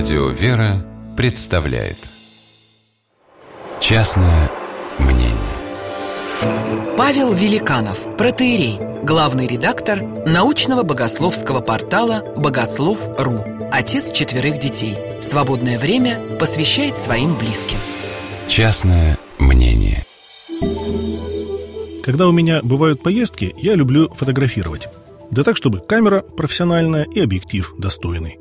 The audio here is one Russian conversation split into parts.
Радио «Вера» представляет Частное мнение Павел Великанов, протеерей, главный редактор научного богословского портала «Богослов.ру», отец четверых детей. В свободное время посвящает своим близким. Частное мнение Когда у меня бывают поездки, я люблю фотографировать. Да так, чтобы камера профессиональная и объектив достойный.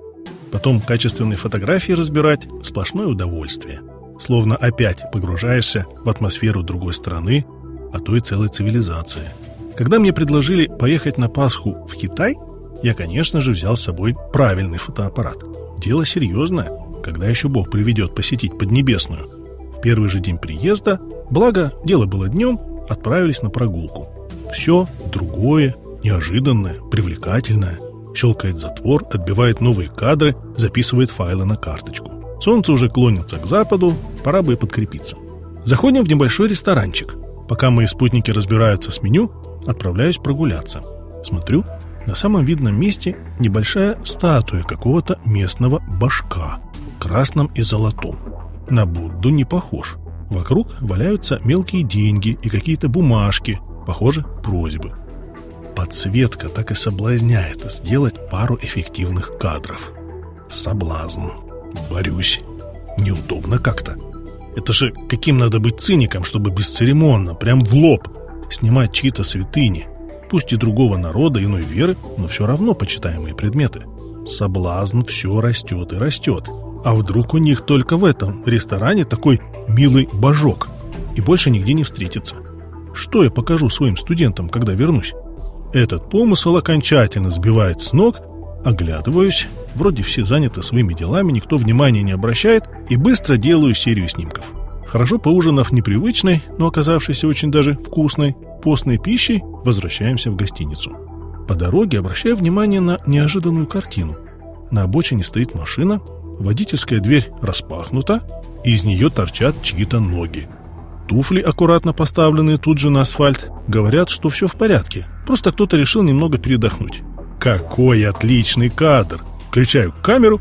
Потом качественные фотографии разбирать – сплошное удовольствие. Словно опять погружаешься в атмосферу другой страны, а то и целой цивилизации. Когда мне предложили поехать на Пасху в Китай, я, конечно же, взял с собой правильный фотоаппарат. Дело серьезное, когда еще Бог приведет посетить Поднебесную. В первый же день приезда, благо дело было днем, отправились на прогулку. Все другое, неожиданное, привлекательное – Щелкает затвор, отбивает новые кадры, записывает файлы на карточку. Солнце уже клонится к западу, пора бы подкрепиться. Заходим в небольшой ресторанчик. Пока мои спутники разбираются с меню, отправляюсь прогуляться. Смотрю, на самом видном месте небольшая статуя какого-то местного башка, красном и золотом. На Будду не похож. Вокруг валяются мелкие деньги и какие-то бумажки, похоже, просьбы подсветка так и соблазняет сделать пару эффективных кадров. Соблазн. Борюсь. Неудобно как-то. Это же каким надо быть циником, чтобы бесцеремонно, прям в лоб, снимать чьи-то святыни, пусть и другого народа, иной веры, но все равно почитаемые предметы. Соблазн все растет и растет. А вдруг у них только в этом ресторане такой милый божок и больше нигде не встретится? Что я покажу своим студентам, когда вернусь? Этот помысл окончательно сбивает с ног, оглядываюсь, вроде все заняты своими делами, никто внимания не обращает, и быстро делаю серию снимков. Хорошо поужинав непривычной, но оказавшейся очень даже вкусной, постной пищей, возвращаемся в гостиницу. По дороге обращаю внимание на неожиданную картину. На обочине стоит машина, водительская дверь распахнута, и из нее торчат чьи-то ноги. Туфли, аккуратно поставленные тут же на асфальт, говорят, что все в порядке. Просто кто-то решил немного передохнуть. Какой отличный кадр! Включаю камеру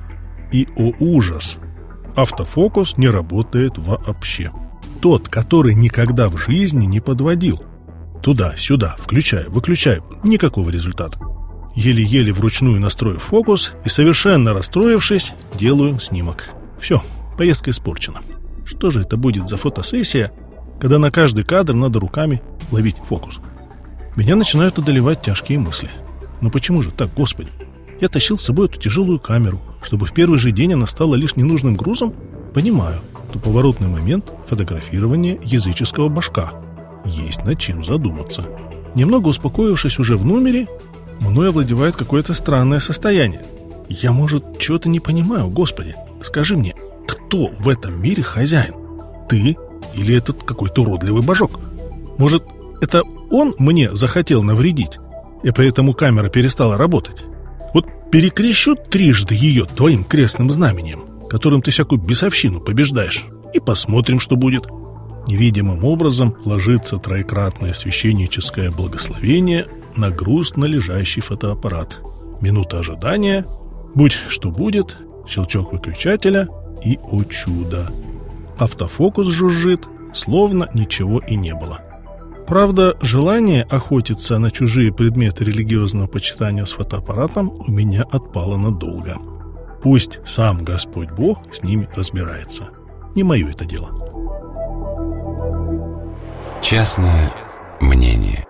и, о ужас, автофокус не работает вообще. Тот, который никогда в жизни не подводил. Туда-сюда, включаю, выключаю, никакого результата. Еле-еле вручную настрою фокус и, совершенно расстроившись, делаю снимок. Все, поездка испорчена. Что же это будет за фотосессия, когда на каждый кадр надо руками ловить фокус. Меня начинают одолевать тяжкие мысли. Но почему же так, Господи? Я тащил с собой эту тяжелую камеру, чтобы в первый же день она стала лишь ненужным грузом? Понимаю, то поворотный момент фотографирования языческого башка. Есть над чем задуматься. Немного успокоившись уже в номере, мной овладевает какое-то странное состояние. Я, может, чего-то не понимаю, Господи. Скажи мне, кто в этом мире хозяин? Ты или этот какой-то уродливый божок? Может, это он мне захотел навредить, и поэтому камера перестала работать? Вот перекрещу трижды ее твоим крестным знаменем, которым ты всякую бесовщину побеждаешь, и посмотрим, что будет. Невидимым образом ложится троекратное священническое благословение на грустно лежащий фотоаппарат. Минута ожидания, будь что будет, щелчок выключателя и, о чудо, автофокус жужжит, словно ничего и не было. Правда, желание охотиться на чужие предметы религиозного почитания с фотоаппаратом у меня отпало надолго. Пусть сам Господь Бог с ними разбирается. Не мое это дело. Частное мнение